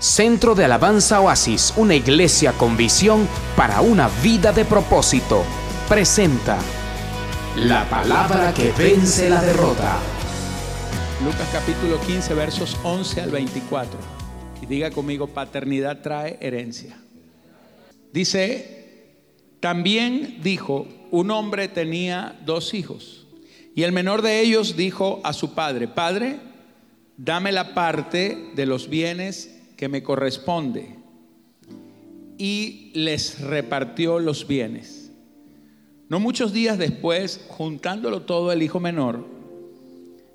Centro de Alabanza Oasis, una iglesia con visión para una vida de propósito, presenta la palabra que vence la derrota. Lucas capítulo 15 versos 11 al 24. Y diga conmigo, paternidad trae herencia. Dice, también dijo, un hombre tenía dos hijos. Y el menor de ellos dijo a su padre, Padre, dame la parte de los bienes que me corresponde. Y les repartió los bienes. No muchos días después, juntándolo todo el hijo menor,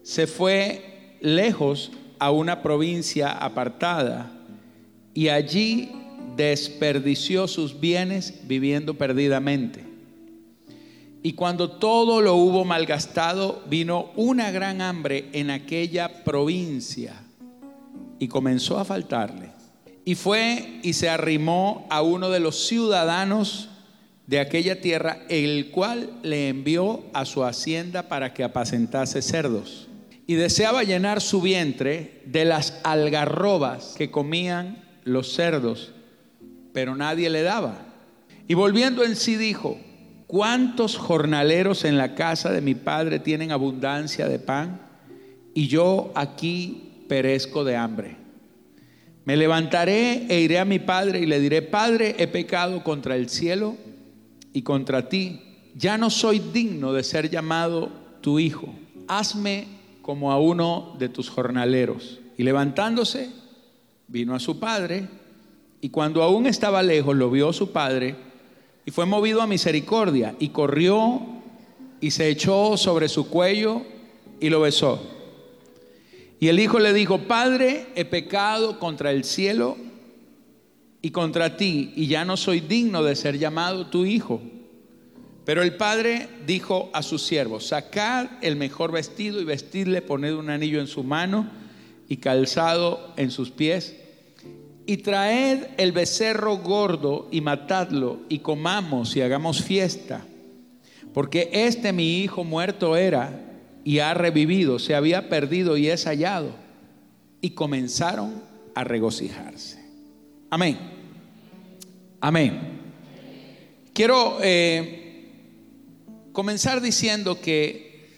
se fue lejos a una provincia apartada y allí desperdició sus bienes viviendo perdidamente. Y cuando todo lo hubo malgastado, vino una gran hambre en aquella provincia y comenzó a faltarle. Y fue y se arrimó a uno de los ciudadanos de aquella tierra, el cual le envió a su hacienda para que apacentase cerdos. Y deseaba llenar su vientre de las algarrobas que comían los cerdos, pero nadie le daba. Y volviendo en sí dijo, ¿cuántos jornaleros en la casa de mi padre tienen abundancia de pan? Y yo aquí perezco de hambre. Me levantaré e iré a mi padre y le diré, Padre, he pecado contra el cielo y contra ti. Ya no soy digno de ser llamado tu hijo. Hazme como a uno de tus jornaleros. Y levantándose, vino a su padre y cuando aún estaba lejos lo vio su padre y fue movido a misericordia y corrió y se echó sobre su cuello y lo besó. Y el hijo le dijo, Padre, he pecado contra el cielo y contra ti, y ya no soy digno de ser llamado tu hijo. Pero el padre dijo a sus siervos, sacad el mejor vestido y vestidle, poned un anillo en su mano y calzado en sus pies, y traed el becerro gordo y matadlo, y comamos y hagamos fiesta, porque este mi hijo muerto era y ha revivido, se había perdido y es hallado. Y comenzaron a regocijarse. Amén. Amén. Quiero eh, comenzar diciendo que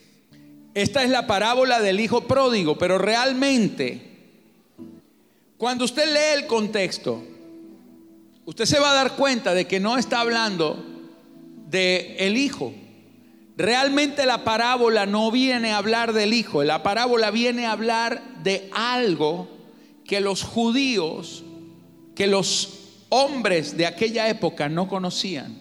esta es la parábola del hijo pródigo, pero realmente, cuando usted lee el contexto, usted se va a dar cuenta de que no está hablando de el hijo, Realmente la parábola no viene a hablar del Hijo, la parábola viene a hablar de algo que los judíos, que los hombres de aquella época no conocían.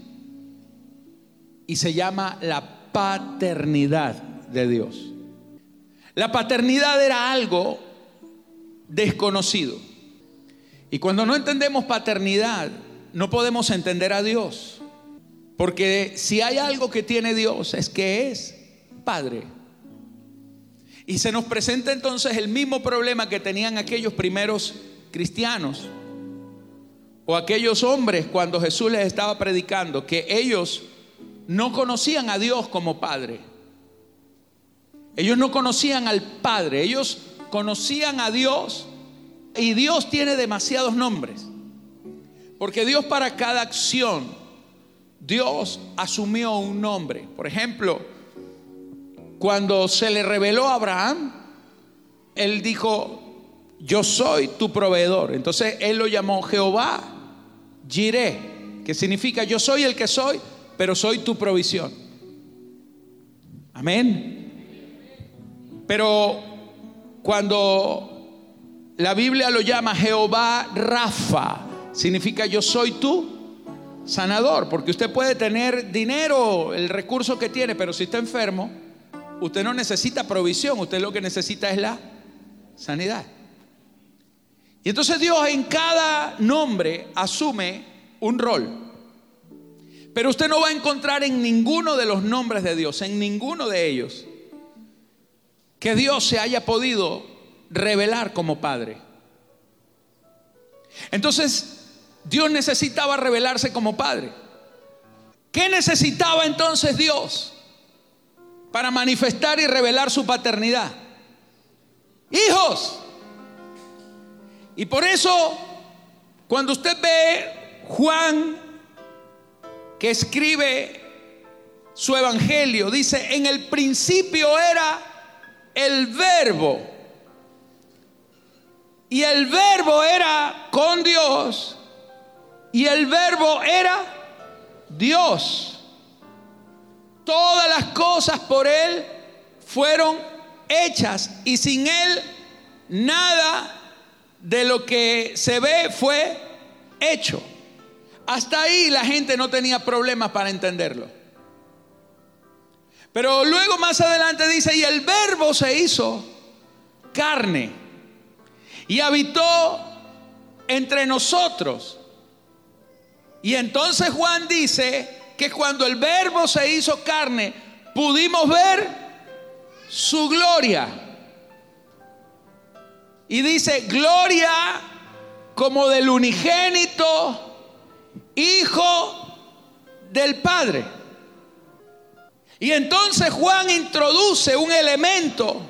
Y se llama la paternidad de Dios. La paternidad era algo desconocido. Y cuando no entendemos paternidad, no podemos entender a Dios. Porque si hay algo que tiene Dios es que es Padre. Y se nos presenta entonces el mismo problema que tenían aquellos primeros cristianos o aquellos hombres cuando Jesús les estaba predicando, que ellos no conocían a Dios como Padre. Ellos no conocían al Padre, ellos conocían a Dios y Dios tiene demasiados nombres. Porque Dios para cada acción Dios asumió un nombre. Por ejemplo, cuando se le reveló a Abraham, él dijo, yo soy tu proveedor. Entonces él lo llamó Jehová Jireh, que significa yo soy el que soy, pero soy tu provisión. Amén. Pero cuando la Biblia lo llama Jehová Rafa, significa yo soy tú sanador, porque usted puede tener dinero, el recurso que tiene, pero si está enfermo, usted no necesita provisión, usted lo que necesita es la sanidad. Y entonces Dios en cada nombre asume un rol. Pero usted no va a encontrar en ninguno de los nombres de Dios, en ninguno de ellos, que Dios se haya podido revelar como Padre. Entonces, Dios necesitaba revelarse como Padre. ¿Qué necesitaba entonces Dios para manifestar y revelar su paternidad? Hijos. Y por eso Cuando usted ve Juan que escribe su evangelio, dice, en el principio era el verbo. Y el verbo era con Dios. Y el verbo era Dios. Todas las cosas por Él fueron hechas. Y sin Él nada de lo que se ve fue hecho. Hasta ahí la gente no tenía problemas para entenderlo. Pero luego más adelante dice, y el verbo se hizo carne y habitó entre nosotros. Y entonces Juan dice que cuando el verbo se hizo carne, pudimos ver su gloria. Y dice, gloria como del unigénito Hijo del Padre. Y entonces Juan introduce un elemento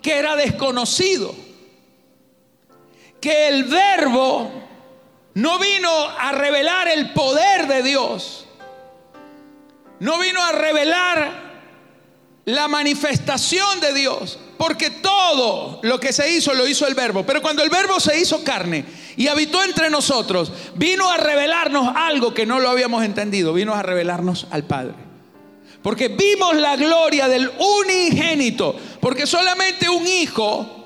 que era desconocido, que el verbo no vino a revelar el poder de Dios, no vino a revelar la manifestación de Dios, porque todo lo que se hizo lo hizo el verbo. Pero cuando el verbo se hizo carne y habitó entre nosotros, vino a revelarnos algo que no lo habíamos entendido, vino a revelarnos al Padre. Porque vimos la gloria del unigénito. Porque solamente un hijo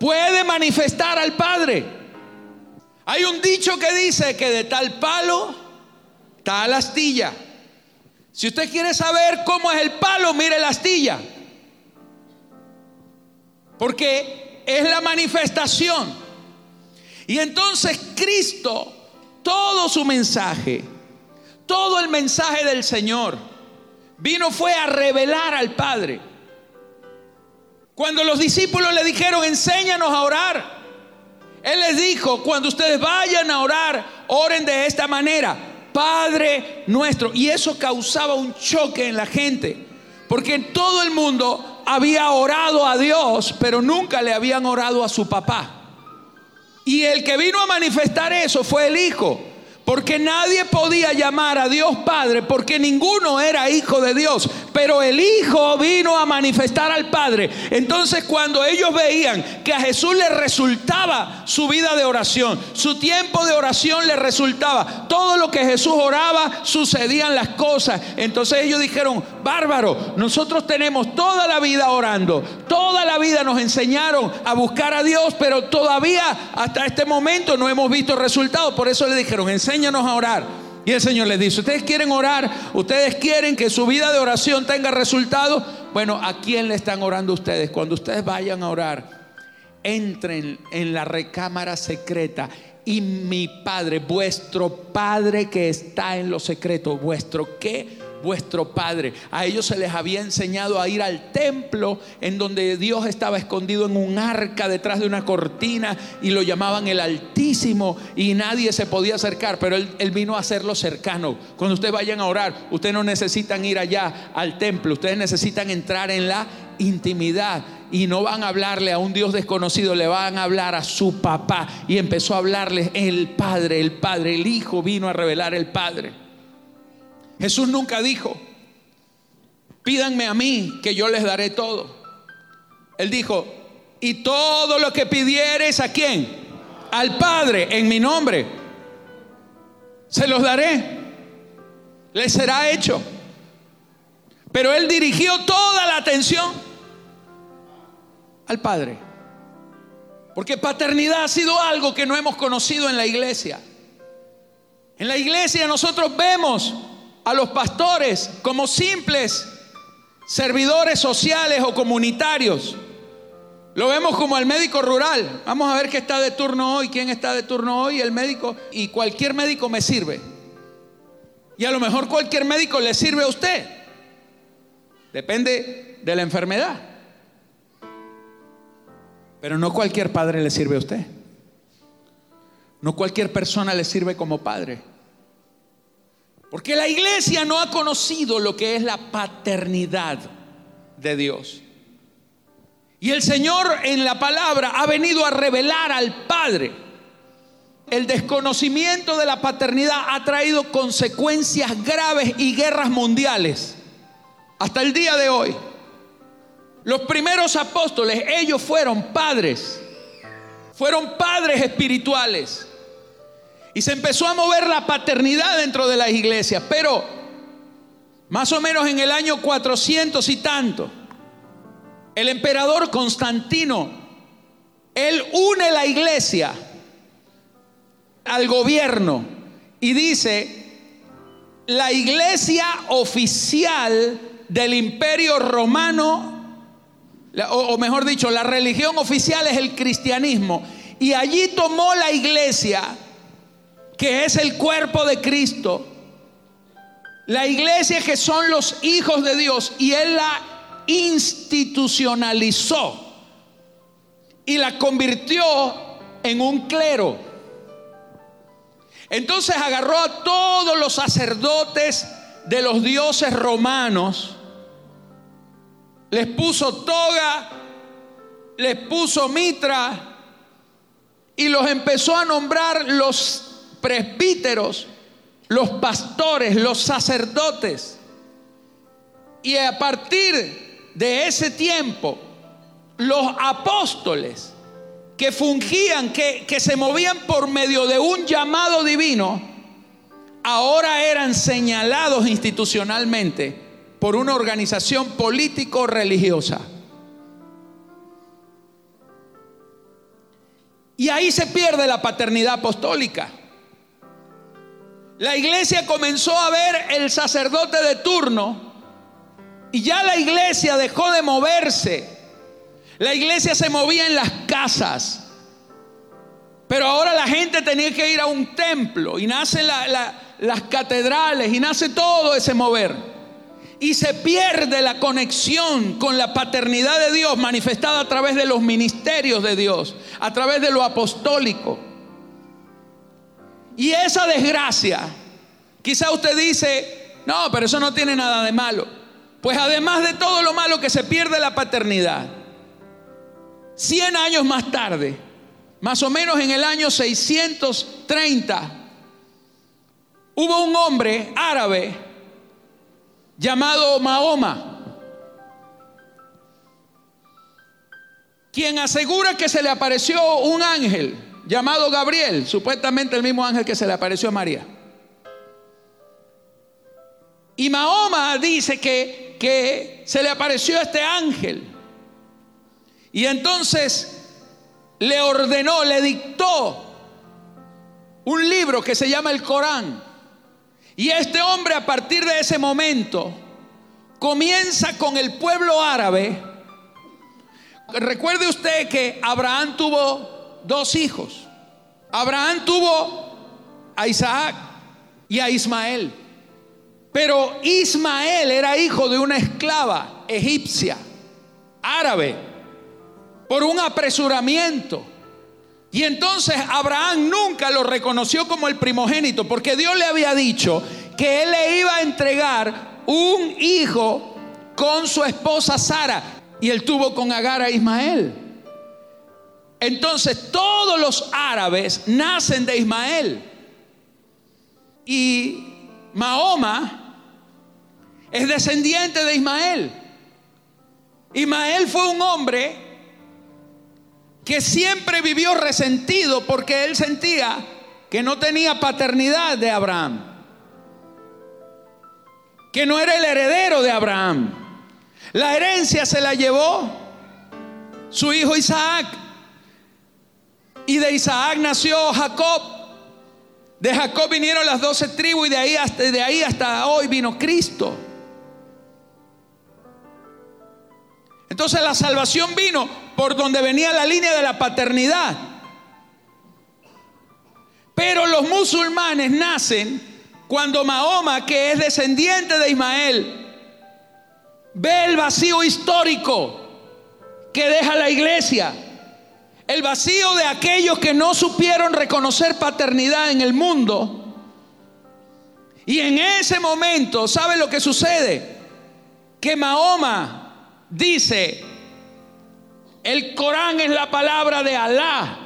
puede manifestar al Padre. Hay un dicho que dice que de tal palo, tal astilla. Si usted quiere saber cómo es el palo, mire la astilla. Porque es la manifestación. Y entonces Cristo, todo su mensaje, todo el mensaje del Señor, Vino fue a revelar al Padre. Cuando los discípulos le dijeron, enséñanos a orar, Él les dijo, cuando ustedes vayan a orar, oren de esta manera, Padre nuestro. Y eso causaba un choque en la gente, porque en todo el mundo había orado a Dios, pero nunca le habían orado a su papá. Y el que vino a manifestar eso fue el Hijo. Porque nadie podía llamar a Dios Padre porque ninguno era hijo de Dios. Pero el Hijo vino a manifestar al Padre. Entonces cuando ellos veían que a Jesús le resultaba su vida de oración, su tiempo de oración le resultaba, todo lo que Jesús oraba, sucedían las cosas. Entonces ellos dijeron, bárbaro, nosotros tenemos toda la vida orando, toda la vida nos enseñaron a buscar a Dios, pero todavía hasta este momento no hemos visto resultados. Por eso le dijeron, enséñanos a orar. Y el Señor les dice, ustedes quieren orar, ustedes quieren que su vida de oración tenga resultados. Bueno, ¿a quién le están orando ustedes? Cuando ustedes vayan a orar, entren en la recámara secreta y mi Padre, vuestro Padre que está en lo secreto, vuestro qué? Vuestro Padre. A ellos se les había enseñado a ir al templo en donde Dios estaba escondido en un arca detrás de una cortina y lo llamaban el Altísimo y nadie se podía acercar, pero él, vino a hacerlo cercano. Cuando ustedes vayan a orar, ustedes no necesitan ir allá al templo, ustedes necesitan entrar en la intimidad y no van a hablarle a un Dios desconocido, le van a hablar a su papá. Y empezó a hablarle el Padre, el Padre, el Hijo vino a revelar el Padre. Jesús nunca dijo, pídanme a mí que yo les daré todo. Él dijo, y todo lo que pidieres a quién? Al Padre en mi nombre. Se los daré. Les será hecho. Pero él dirigió toda la atención al Padre. Porque paternidad ha sido algo que no hemos conocido en la iglesia. En la iglesia nosotros vemos a los pastores como simples servidores sociales o comunitarios. Lo vemos como al médico rural. Vamos a ver qué está de turno hoy, quién está de turno hoy, el médico. Y cualquier médico me sirve. Y a lo mejor cualquier médico le sirve a usted. Depende de la enfermedad. Pero no cualquier padre le sirve a usted. No cualquier persona le sirve como padre. Porque la iglesia no ha conocido lo que es la paternidad de Dios. Y el Señor en la palabra ha venido a revelar al Padre. el desconocimiento de la paternidad ha traído consecuencias graves y guerras mundiales. Hasta el día de hoy. Los primeros apóstoles, ellos fueron padres. Fueron padres espirituales. Y se empezó a mover la paternidad dentro de las iglesias. Pero más o menos en el año 400 y tanto, el emperador Constantino, él une la iglesia al gobierno y dice, la iglesia oficial del imperio romano, o, mejor dicho, la religión oficial es el cristianismo. Y allí tomó la iglesia, que es el cuerpo de Cristo, la iglesia que son los hijos de Dios, y él la institucionalizó y la convirtió en un clero. Entonces agarró a todos los sacerdotes de los dioses romanos, les puso toga, les puso mitra y los empezó a nombrar los presbíteros, los pastores, los sacerdotes. Y a partir de ese tiempo, los apóstoles que fungían, que, que se movían por medio de un llamado divino, ahora eran señalados institucionalmente por una organización político-religiosa. Y ahí se pierde la paternidad apostólica. La iglesia comenzó a ver el sacerdote de turno y ya la iglesia dejó de moverse la iglesia se movía en las casas. Pero ahora la gente tenía que ir a un templo y nacen las catedrales y nace todo ese mover. Y se pierde la conexión con la paternidad de Dios manifestada a través de los ministerios de Dios, a través de lo apostólico. Y esa desgracia, quizá usted dice, no, pero eso no tiene nada de malo. Pues además de todo lo malo que se pierde la paternidad, 100 años más tarde, más o menos en el año 630, hubo un hombre árabe llamado Mahoma, quien asegura que se le apareció un ángel llamado Gabriel, supuestamente el mismo ángel que se le apareció a María. Y Mahoma dice que, que se le apareció este ángel y entonces le ordenó, le dictó un libro que se llama el Corán. Y este hombre a partir de ese momento comienza con el pueblo árabe. Recuerde usted que Abraham tuvo dos hijos. Abraham tuvo a Isaac y a Ismael. Pero Ismael era hijo de una esclava egipcia, árabe por un apresuramiento. Y entonces Abraham nunca lo reconoció como el primogénito, porque Dios le había dicho que él le iba a entregar un hijo con su esposa Sara. Y él tuvo con Agar a Ismael. Entonces todos los árabes nacen de Ismael. Y Mahoma es descendiente de Ismael. Ismael fue un hombre que siempre vivió resentido porque él sentía que no tenía paternidad de Abraham, que no era el heredero de Abraham. La herencia se la llevó su hijo Isaac. Y de Isaac nació Jacob. De Jacob vinieron las doce tribus y de ahí hasta, de ahí hasta hoy vino Cristo. Entonces la salvación vino por donde venía la línea de la paternidad. Pero los musulmanes nacen cuando Mahoma, que es descendiente de Ismael, ve el vacío histórico que deja la iglesia. El vacío de aquellos que no supieron reconocer paternidad en el mundo. Y en ese momento, ¿sabe lo que sucede? Que Mahoma dice, el Corán es la palabra de Alá.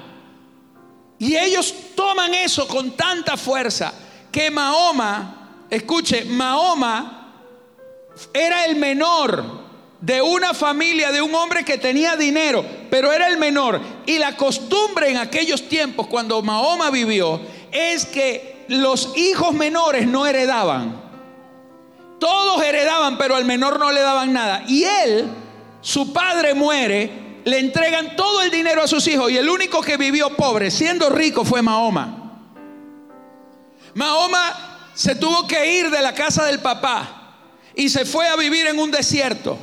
Y ellos toman eso con tanta fuerza que Mahoma, escuche, Mahoma era el menor de una familia, de un hombre que tenía dinero, pero era el menor. Y la costumbre en aquellos tiempos, cuando Mahoma vivió, es que los hijos menores no heredaban. Todos heredaban, pero al menor no le daban nada. Y él, su padre muere, le entregan todo el dinero a sus hijos y el único que vivió pobre, siendo rico, fue Mahoma. Mahoma se tuvo que ir de la casa del papá y se fue a vivir en un desierto.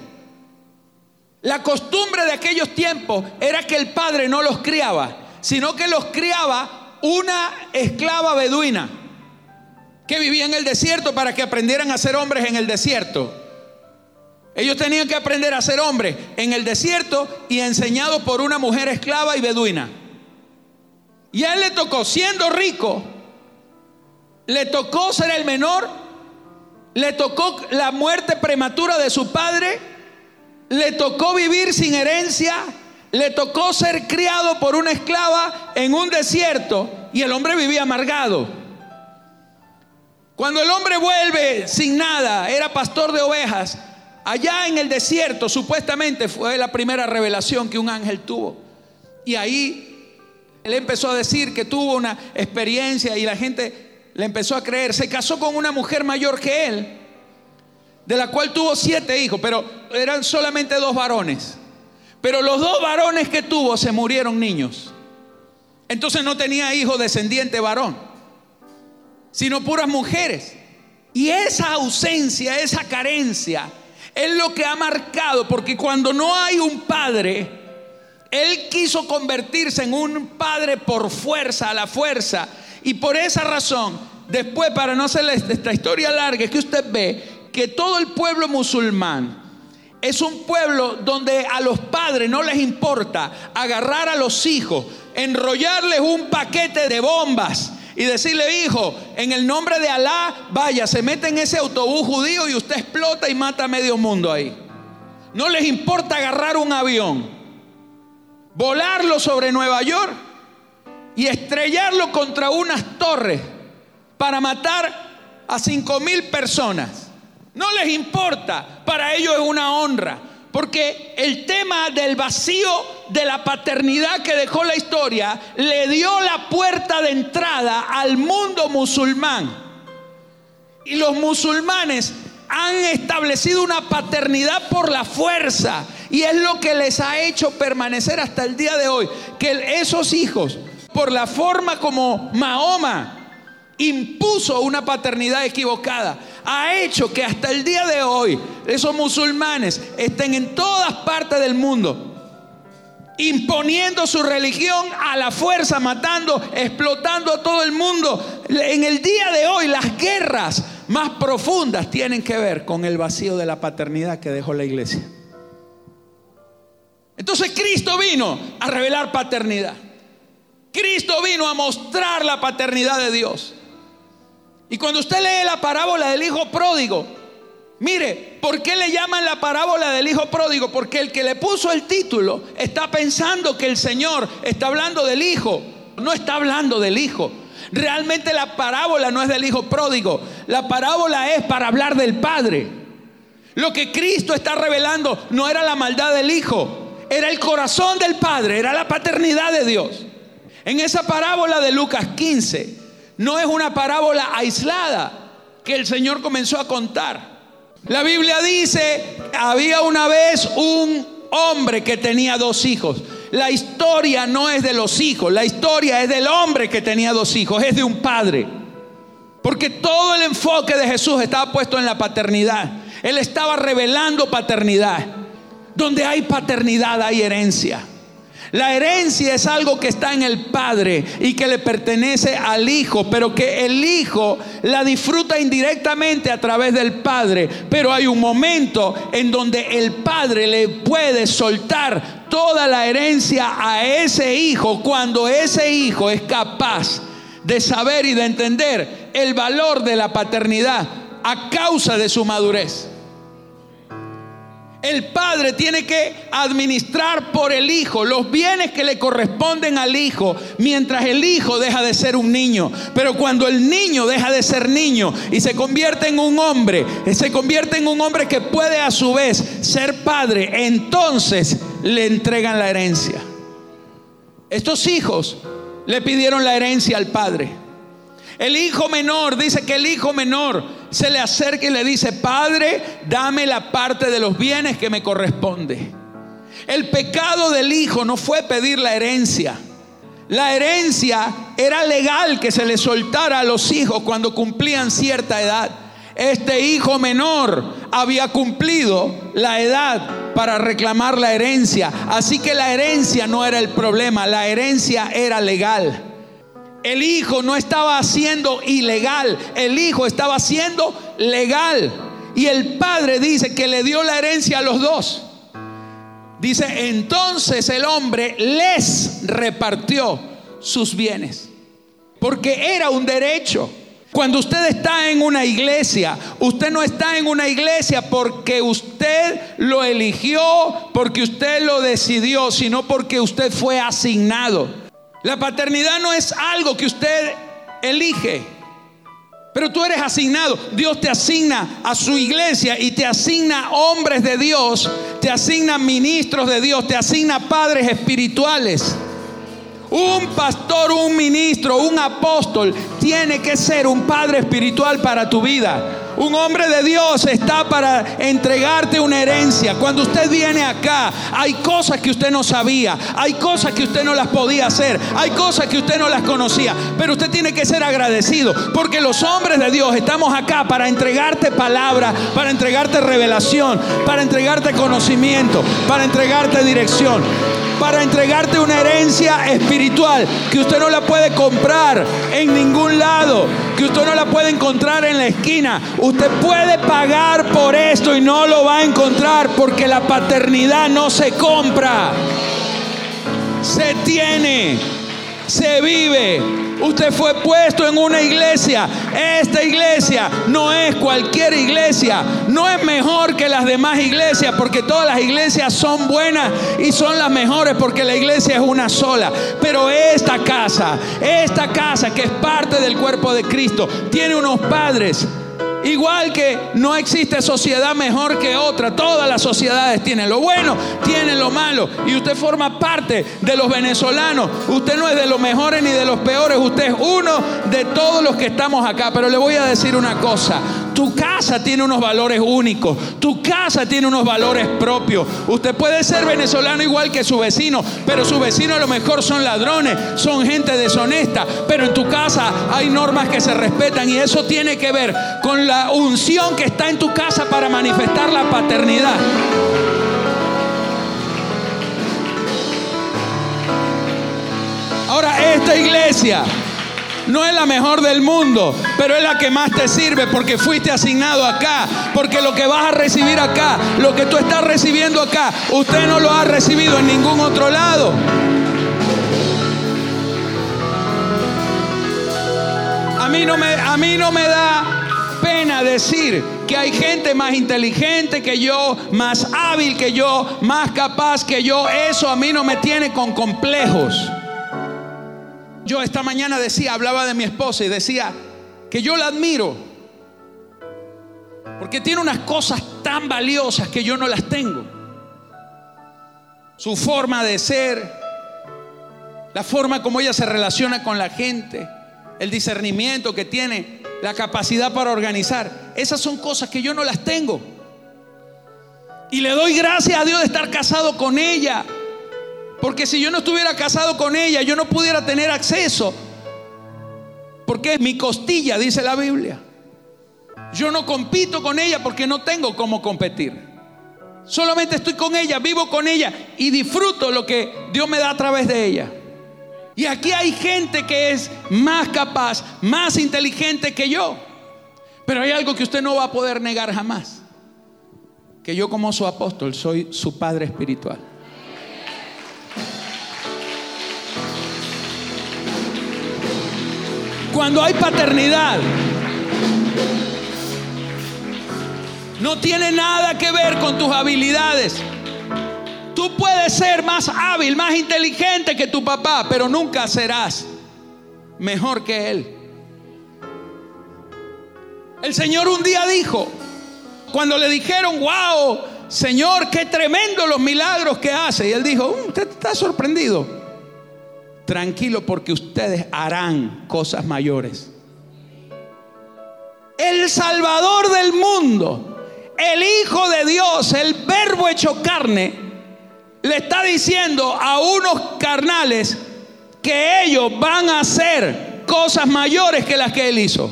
La costumbre de aquellos tiempos era que el padre no los criaba, sino que los criaba una esclava beduina que vivía en el desierto para que aprendieran a ser hombres en el desierto. Ellos tenían que aprender a ser hombres en el desierto y enseñados por una mujer esclava y beduina. Y a él le tocó, siendo rico, le tocó ser el menor, le tocó la muerte prematura de su padre le tocó vivir sin herencia, le tocó ser criado por una esclava en un desierto y el hombre vivía amargado. Cuando el hombre vuelve sin nada, era pastor de ovejas, allá en el desierto supuestamente fue la primera revelación que un ángel tuvo. Y ahí él empezó a decir que tuvo una experiencia y la gente le empezó a creer. Se casó con una mujer mayor que él de la cual tuvo siete hijos, pero eran solamente dos varones. Pero los dos varones que tuvo se murieron niños. Entonces no tenía hijo descendiente varón, sino puras mujeres. Y esa ausencia, esa carencia, es lo que ha marcado, porque cuando no hay un padre, él quiso convertirse en un padre por fuerza, a la fuerza. Y por esa razón, después, para no hacerle esta historia larga, es que usted ve que todo el pueblo musulmán es un pueblo donde a los padres no les importa agarrar a los hijos, enrollarles un paquete de bombas y decirle, hijo, en el nombre de Alá, vaya, se mete en ese autobús judío y usted explota y mata a medio mundo ahí. No les importa agarrar un avión, volarlo sobre Nueva York y estrellarlo contra unas torres para matar a cinco mil personas. No les importa, para ellos es una honra. Porque el tema del vacío de la paternidad que dejó la historia le dio la puerta de entrada al mundo musulmán. Y los musulmanes han establecido una paternidad por la fuerza. Y es lo que les ha hecho permanecer hasta el día de hoy. Que esos hijos, por la forma como Mahoma impuso una paternidad equivocada, ha hecho que hasta el día de hoy esos musulmanes estén en todas partes del mundo imponiendo su religión a la fuerza, matando, explotando a todo el mundo. En el día de hoy las guerras más profundas tienen que ver con el vacío de la paternidad que dejó la iglesia. Entonces Cristo vino a revelar paternidad. Cristo vino a mostrar la paternidad de Dios. Y cuando usted lee la parábola del hijo pródigo, mire, ¿por qué le llaman la parábola del hijo pródigo? Porque el que le puso el título está pensando que el Señor está hablando del hijo, no está hablando del hijo. Realmente la parábola no es del hijo pródigo, la parábola es para hablar del Padre. Lo que Cristo está revelando no era la maldad del hijo, era el corazón del Padre, era la paternidad de Dios. En esa parábola de Lucas 15, no es una parábola aislada que el Señor comenzó a contar. La Biblia dice, había una vez un hombre que tenía dos hijos. La historia no es de los hijos, la historia es del hombre que tenía dos hijos, es de un padre. Porque todo el enfoque de Jesús estaba puesto en la paternidad. Él estaba revelando paternidad. Donde hay paternidad hay herencia. La herencia es algo que está en el Padre y que le pertenece al Hijo, pero que el Hijo la disfruta indirectamente a través del Padre. Pero hay un momento en donde el Padre le puede soltar toda la herencia a ese Hijo cuando ese Hijo es capaz de saber y de entender el valor de la paternidad a causa de su madurez. El padre tiene que administrar por el hijo los bienes que le corresponden al hijo, mientras el hijo deja de ser un niño. Pero cuando el niño deja de ser niño y se convierte en un hombre, se convierte en un hombre que puede a su vez ser padre, entonces le entregan la herencia. Estos hijos le pidieron la herencia al padre. El hijo menor dice que el hijo menor se le acerca y le dice, Padre, dame la parte de los bienes que me corresponde. El pecado del hijo no fue pedir la herencia. La herencia era legal que se le soltara a los hijos cuando cumplían cierta edad. Este hijo menor había cumplido la edad para reclamar la herencia. Así que la herencia no era el problema, la herencia era legal. El hijo no estaba haciendo ilegal, el hijo estaba haciendo legal. Y el padre dice que le dio la herencia a los dos. Dice, entonces el hombre les repartió sus bienes, porque era un derecho. Cuando usted está en una iglesia, usted no está en una iglesia porque usted lo eligió, porque usted lo decidió, sino porque usted fue asignado. La paternidad no es algo que usted elige. Pero tú eres asignado. Dios te asigna a su iglesia y te asigna hombres de Dios, te asigna ministros de Dios, te asigna padres espirituales. Un pastor, un ministro, un apóstol tiene que ser un padre espiritual para tu vida. Un hombre de Dios está para entregarte una herencia. Cuando usted viene acá, hay cosas que usted no sabía, hay cosas que usted no las podía hacer, hay cosas que usted no las conocía, pero usted tiene que ser agradecido porque los hombres de Dios estamos acá para entregarte palabra, para entregarte revelación, para entregarte conocimiento, para entregarte dirección para entregarte una herencia espiritual que usted no la puede comprar en ningún lado, que usted no la puede encontrar en la esquina. Usted puede pagar por esto y no lo va a encontrar porque la paternidad no se compra, se tiene, se vive. Usted fue puesto en una iglesia. Esta iglesia no es cualquier iglesia. No es mejor que las demás iglesias porque todas las iglesias son buenas y son las mejores porque la iglesia es una sola. Pero esta casa, esta casa que es parte del cuerpo de Cristo, tiene unos padres Igual que no existe sociedad mejor que otra. Todas las sociedades tienen lo bueno, tienen lo malo. Y usted forma parte de los venezolanos. Usted no es de los mejores ni de los peores. Usted es uno de todos los que estamos acá. Pero le voy a decir una cosa. Tu casa tiene unos valores únicos. Tu casa tiene unos valores propios. Usted puede ser venezolano igual que su vecino, pero su vecino a lo mejor son ladrones, son gente deshonesta. Pero en tu casa hay normas que se respetan y eso tiene que ver con la unción que está en tu casa para manifestar la paternidad. Ahora, esta iglesia no es la mejor del mundo, pero es la que más te sirve porque fuiste asignado acá, porque lo que vas a recibir acá, lo que tú estás recibiendo acá, usted no lo ha recibido en ningún otro lado. A mí no me, da pena decir que hay gente más inteligente que yo, más hábil que yo, más capaz que yo. Eso a mí no me tiene con complejos. Yo esta mañana decía, hablaba de mi esposa y decía que yo la admiro. Porque tiene unas cosas tan valiosas que yo no las tengo. Su forma de ser, la forma como ella se relaciona con la gente, el discernimiento que tiene, la capacidad para organizar. Esas son cosas que yo no las tengo. Y le doy gracias a Dios de estar casado con ella. Porque si yo no estuviera casado con ella, yo no pudiera tener acceso. Porque es mi costilla, dice la Biblia. Yo no compito con ella porque no tengo cómo competir. Solamente estoy con ella, vivo con ella y disfruto lo que Dios me da a través de ella. Y aquí hay gente que es más capaz, más inteligente que yo. Pero hay algo que usted no va a poder negar jamás. Que yo como su apóstol soy su padre espiritual. Cuando hay paternidad, No tiene nada que ver con tus habilidades. Tú puedes ser más hábil, más inteligente que tu papá, pero nunca serás mejor que él. El Señor un día dijo, cuando le dijeron, wow, Señor, qué tremendo los milagros que hace. Y él dijo, mm, usted está sorprendido. Tranquilo porque ustedes harán cosas mayores. El Salvador del mundo, el Hijo de Dios, el Verbo hecho carne, le está diciendo a unos carnales que ellos van a hacer cosas mayores que las que él hizo.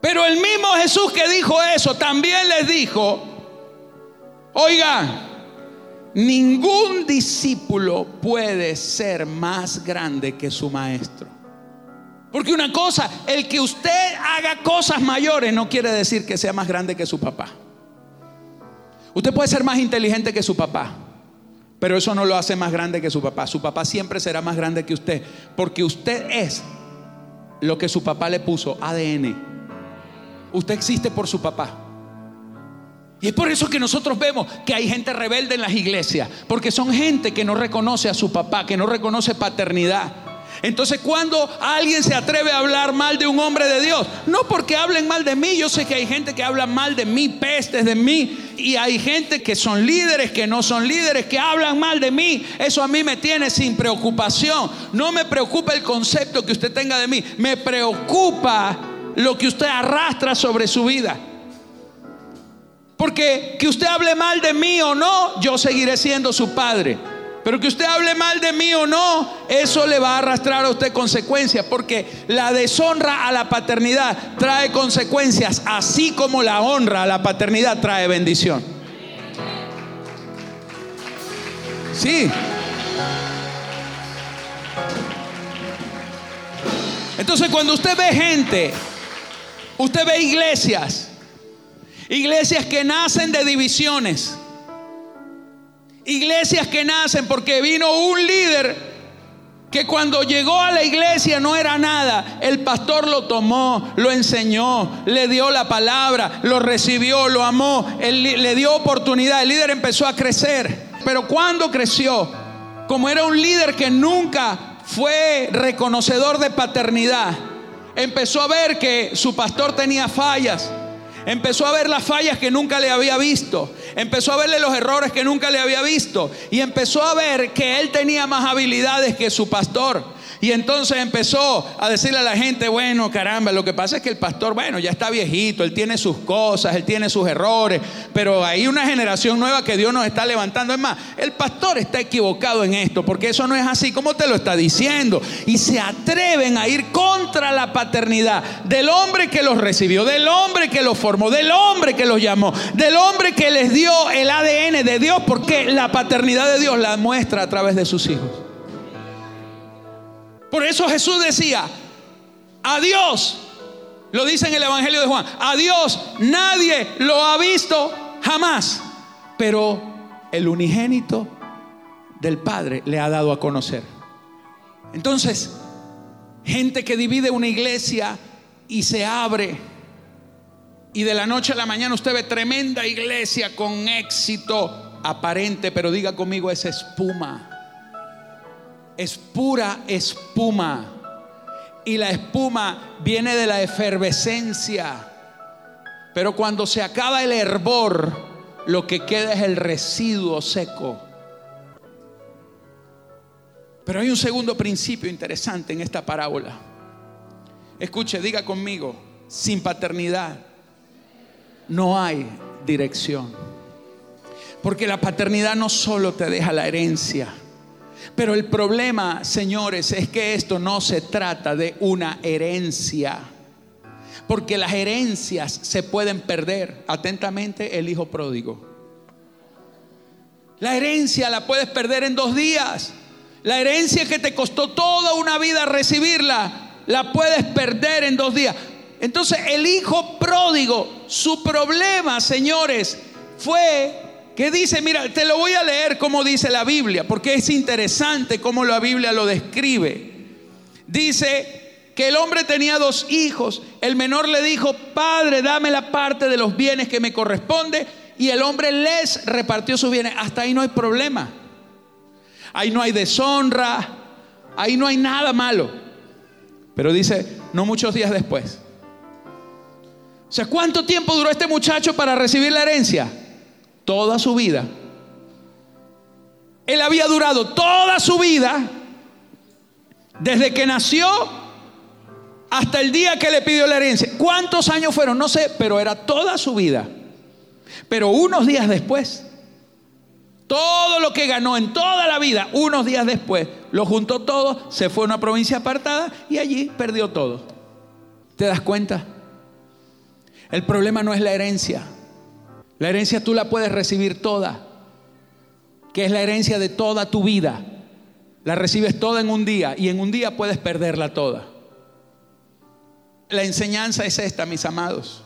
Pero el mismo Jesús que dijo eso también les dijo, oiga, ningún discípulo puede ser más grande que su maestro. Porque una cosa, el que usted haga cosas mayores no quiere decir que sea más grande que su papá. Usted puede ser más inteligente que su papá, pero eso no lo hace más grande que su papá. Su papá siempre será más grande que usted, porque usted es lo que su papá le puso, ADN. Usted existe por su papá. Y es por eso que nosotros vemos que hay gente rebelde en las iglesias, porque son gente que no reconoce a su papá, que no reconoce paternidad. Entonces cuando alguien se atreve a hablar mal de un hombre de Dios, no porque hablen mal de mí, yo sé que hay gente que habla mal de mí, pestes de mí, y hay gente que son líderes, que no son líderes, que hablan mal de mí. Eso a mí me tiene sin preocupación. No me preocupa el concepto que usted tenga de mí, me preocupa lo que usted arrastra sobre su vida. Porque que usted hable mal de mí o no, yo seguiré siendo su padre. Pero que usted hable mal de mí o no, eso le va a arrastrar a usted consecuencias. Porque la deshonra a la paternidad trae consecuencias, así como la honra a la paternidad trae bendición. Sí. Entonces cuando usted ve gente Usted ve iglesias, iglesias que nacen de divisiones, iglesias que nacen porque vino un líder que cuando llegó a la iglesia no era nada. El pastor lo tomó, lo enseñó, le dio la palabra, lo recibió, lo amó, le dio oportunidad. El líder empezó a crecer. Pero cuando creció, como era un líder que nunca fue reconocedor de paternidad, empezó a ver que su pastor tenía fallas. Empezó a ver las fallas que nunca le había visto. Empezó a verle los errores que nunca le había visto. Y empezó a ver que él tenía más habilidades que su pastor. Y entonces empezó a decirle a la gente, bueno, caramba, lo que pasa es que el pastor, bueno, ya está viejito, él tiene sus cosas, él tiene sus errores, pero hay una generación nueva que Dios nos está levantando. Es más, el pastor está equivocado en esto, porque eso no es así como te lo está diciendo. Y se atreven a ir contra la paternidad del hombre que los recibió, del hombre que los formó, del hombre que los llamó, del hombre que les dio el ADN de Dios, porque la paternidad de Dios la muestra a través de sus hijos. Por eso Jesús decía, a Dios, lo dice en el Evangelio de Juan, a Dios nadie lo ha visto jamás, pero el unigénito del Padre le ha dado a conocer. Entonces, gente que divide una iglesia y se abre, y de la noche a la mañana usted ve tremenda iglesia con éxito aparente, pero diga conmigo, es espuma es pura espuma. Y la espuma viene de la efervescencia. Pero cuando se acaba el hervor, lo que queda es el residuo seco. Pero hay un segundo principio interesante en esta parábola. Escuche, diga conmigo, sin paternidad no hay dirección. Porque la paternidad no solo te deja la herencia, pero el problema, señores, es que esto no se trata de una herencia. Porque las herencias se pueden perder. Atentamente, el hijo pródigo. La herencia la puedes perder en dos días. La herencia que te costó toda una vida recibirla, la puedes perder en dos días. Entonces el hijo pródigo, su problema, señores, fue ¿Qué dice? Mira, te lo voy a leer como dice la Biblia, porque es interesante cómo la Biblia lo describe. Dice que el hombre tenía dos hijos. El menor le dijo, Padre, dame la parte de los bienes que me corresponde. Y el hombre les repartió sus bienes. Hasta ahí no hay problema. Ahí no hay deshonra. Ahí no hay nada malo. Pero dice, no muchos días después. O sea, ¿cuánto tiempo duró este muchacho para recibir la herencia? Toda su vida. Él había durado toda su vida, desde que nació hasta el día que le pidió la herencia. ¿Cuántos años fueron? No sé, pero era toda su vida. Pero unos días después, todo lo que ganó en toda la vida, unos días después, lo juntó todo, se fue a una provincia apartada y allí perdió todo. ¿Te das cuenta? El problema no es la herencia. La herencia tú la puedes recibir toda que es la herencia de toda tu vida. La recibes toda en un día y en un día puedes perderla toda. La enseñanza es esta, mis amados.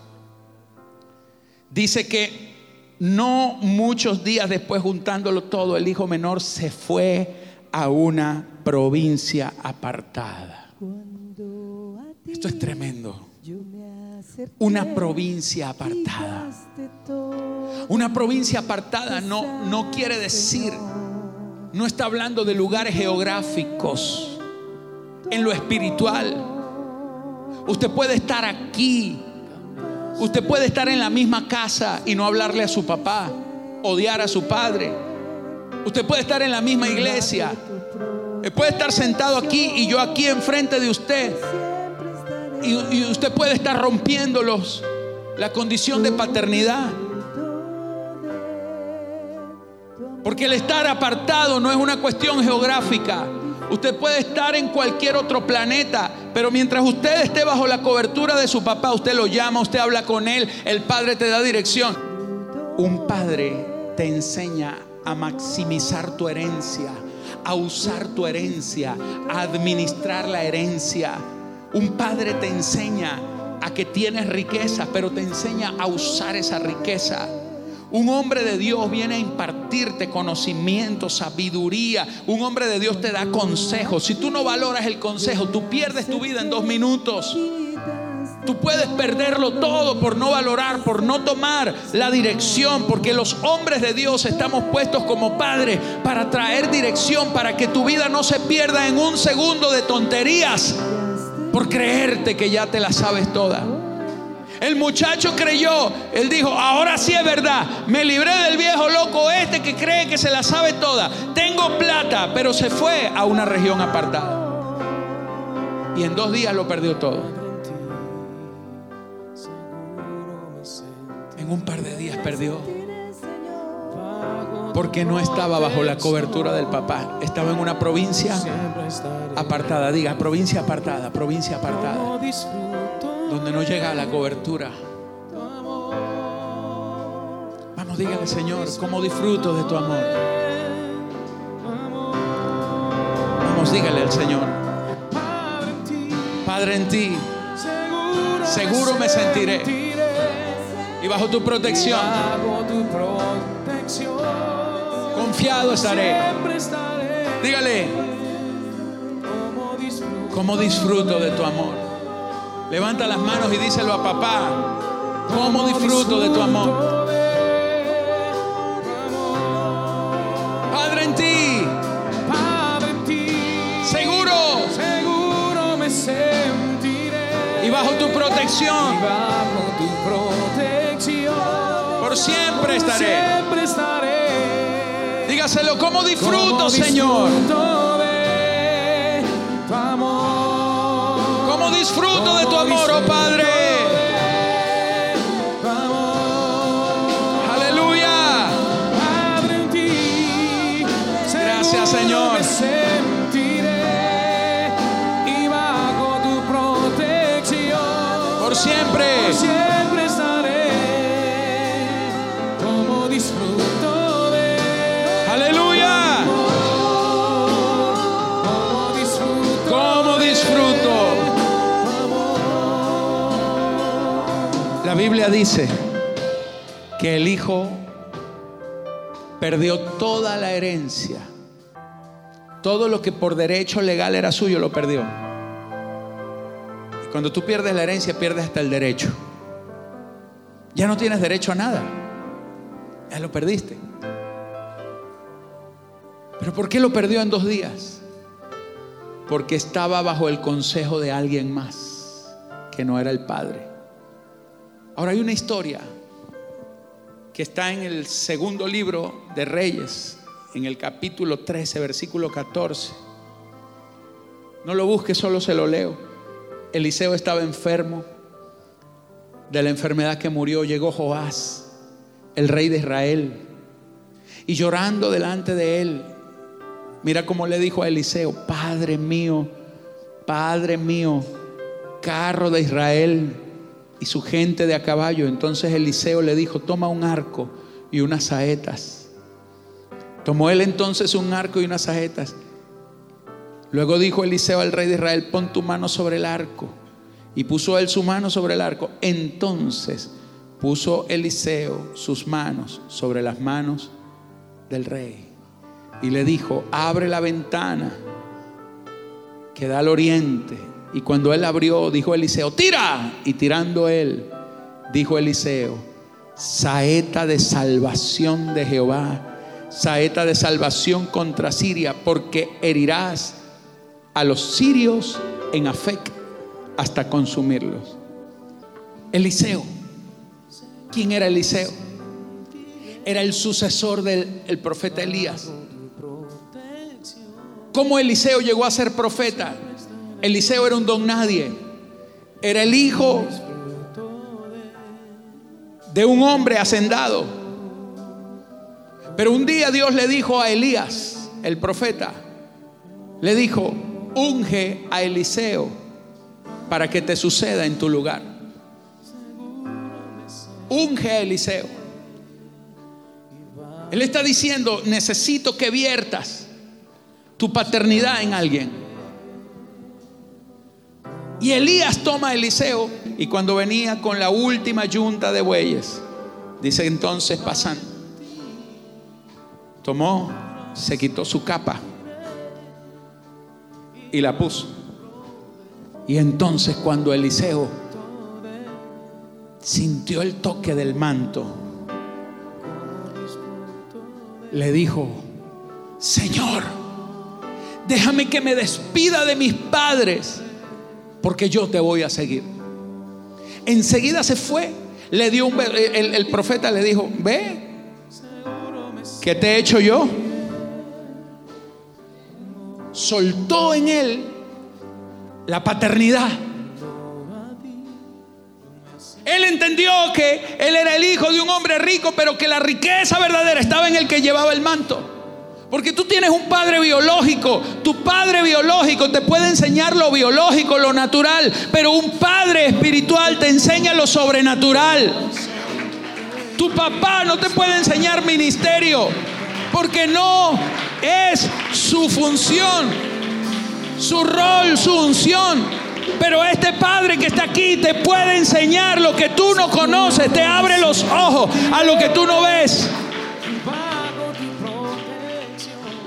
Dice que no muchos días después, juntándolo todo, el hijo menor se fue a una provincia apartada. Esto es tremendo. Una provincia apartada. Una provincia apartada no, no quiere decir, no está hablando de lugares geográficos, en lo espiritual. Usted puede estar aquí, usted puede estar en la misma casa y no hablarle a su papá, odiar a su padre. Usted puede estar en la misma iglesia, puede estar sentado aquí y yo aquí enfrente de usted. Y, usted puede estar rompiéndolos la condición de paternidad. Porque el estar apartado no es una cuestión geográfica. Usted puede estar en cualquier otro planeta, pero mientras usted esté bajo la cobertura de su papá, usted lo llama, usted habla con él, el padre te da dirección. Un padre te enseña a maximizar tu herencia, a usar tu herencia, a administrar la herencia. Un padre te enseña a que tienes riqueza, pero te enseña a usar esa riqueza. Un hombre de Dios viene a impartirte conocimiento, sabiduría. Un hombre de Dios te da consejos. Si tú no valoras el consejo, tú pierdes tu vida en dos minutos. Tú puedes perderlo todo por no valorar, por no tomar la dirección, porque los hombres de Dios estamos puestos como padres para traer dirección, para que tu vida no se pierda en un segundo de tonterías, por creerte que ya te la sabes toda. El muchacho creyó, él dijo, ahora sí es verdad, me libré del viejo loco este que cree que se la sabe toda. Tengo plata, pero se fue a una región apartada. Y en dos días lo perdió todo. En un par de días perdió. Porque no estaba bajo la cobertura del papá. Estaba en una provincia apartada. Diga, provincia apartada, provincia apartada donde no llega la cobertura. Vamos, dígale, Señor, cómo disfruto de tu amor. Vamos, dígale al Señor. Padre, en ti, seguro me sentiré. Y bajo tu protección, confiado estaré. Dígale, cómo disfruto de tu amor. Levanta las manos y díselo a papá. ¿Cómo disfruto de tu amor? Padre en ti. Padre en ti. Seguro. Seguro me sentiré. Y bajo tu protección. Bajo tu protección. Por siempre estaré. Siempre estaré. Dígaselo, ¿cómo disfruto, Señor? ¿Cómo disfruto de tu amor, oh Padre? Aleluya. Gracias, Señor. Biblia dice que el hijo perdió toda la herencia. Todo lo que por derecho legal era suyo lo perdió. Cuando tú pierdes la herencia, pierdes hasta el derecho. Ya no tienes derecho a nada. Ya lo perdiste. ¿Pero por qué lo perdió en dos días? Porque estaba bajo el consejo de alguien más, que no era el padre. Ahora hay una historia que está en el segundo libro de Reyes, en el capítulo 13, versículo 14. No lo busque, solo se lo leo. Eliseo estaba enfermo de la enfermedad que murió. Llegó Joás, el rey de Israel, y llorando delante de él, mira cómo le dijo a Eliseo, Padre mío, Padre mío, carro de Israel y su gente de a caballo. Entonces Eliseo le dijo, toma un arco y unas saetas. Tomó él entonces un arco y unas saetas. Luego dijo Eliseo al rey de Israel, pon tu mano sobre el arco. Y puso él su mano sobre el arco. Entonces puso Eliseo sus manos sobre las manos del rey. Y le dijo, abre la ventana que da al oriente y cuando él abrió, dijo Eliseo, tira. Y tirando él, dijo Eliseo, saeta de salvación de Jehová, saeta de salvación contra Siria, porque herirás a los sirios en Afec hasta consumirlos. Eliseo, ¿quién era Eliseo? Era el sucesor del profeta Elías. ¿Cómo Eliseo llegó a ser profeta? Eliseo era un don nadie. Era el hijo de un hombre hacendado. Pero un día Dios le dijo a Elías, el profeta, le dijo, unge a Eliseo para que te suceda en tu lugar. Unge a Eliseo. Él está diciendo, necesito que viertas tu paternidad en alguien. Y Elías toma a Eliseo y cuando venía con la última yunta de bueyes, dice entonces pasan, tomó, se quitó su capa y la puso. Y entonces cuando Eliseo sintió el toque del manto, le dijo, Señor, déjame que me despida de mis padres porque yo te voy a seguir. Enseguida se fue, le dio un el, el profeta le dijo, ve, ¿qué te he hecho yo? Soltó en él la paternidad. Él entendió que él era el hijo de un hombre rico, pero que la riqueza verdadera estaba en el que llevaba el manto. Porque tú tienes un padre biológico. Tu padre biológico te puede enseñar lo biológico, lo natural. Pero un padre espiritual te enseña lo sobrenatural. Tu papá no te puede enseñar ministerio. Porque no es su función, su rol, su unción. Pero este Padre que está aquí te puede enseñar lo que tú no conoces, te abre los ojos a lo que tú no ves.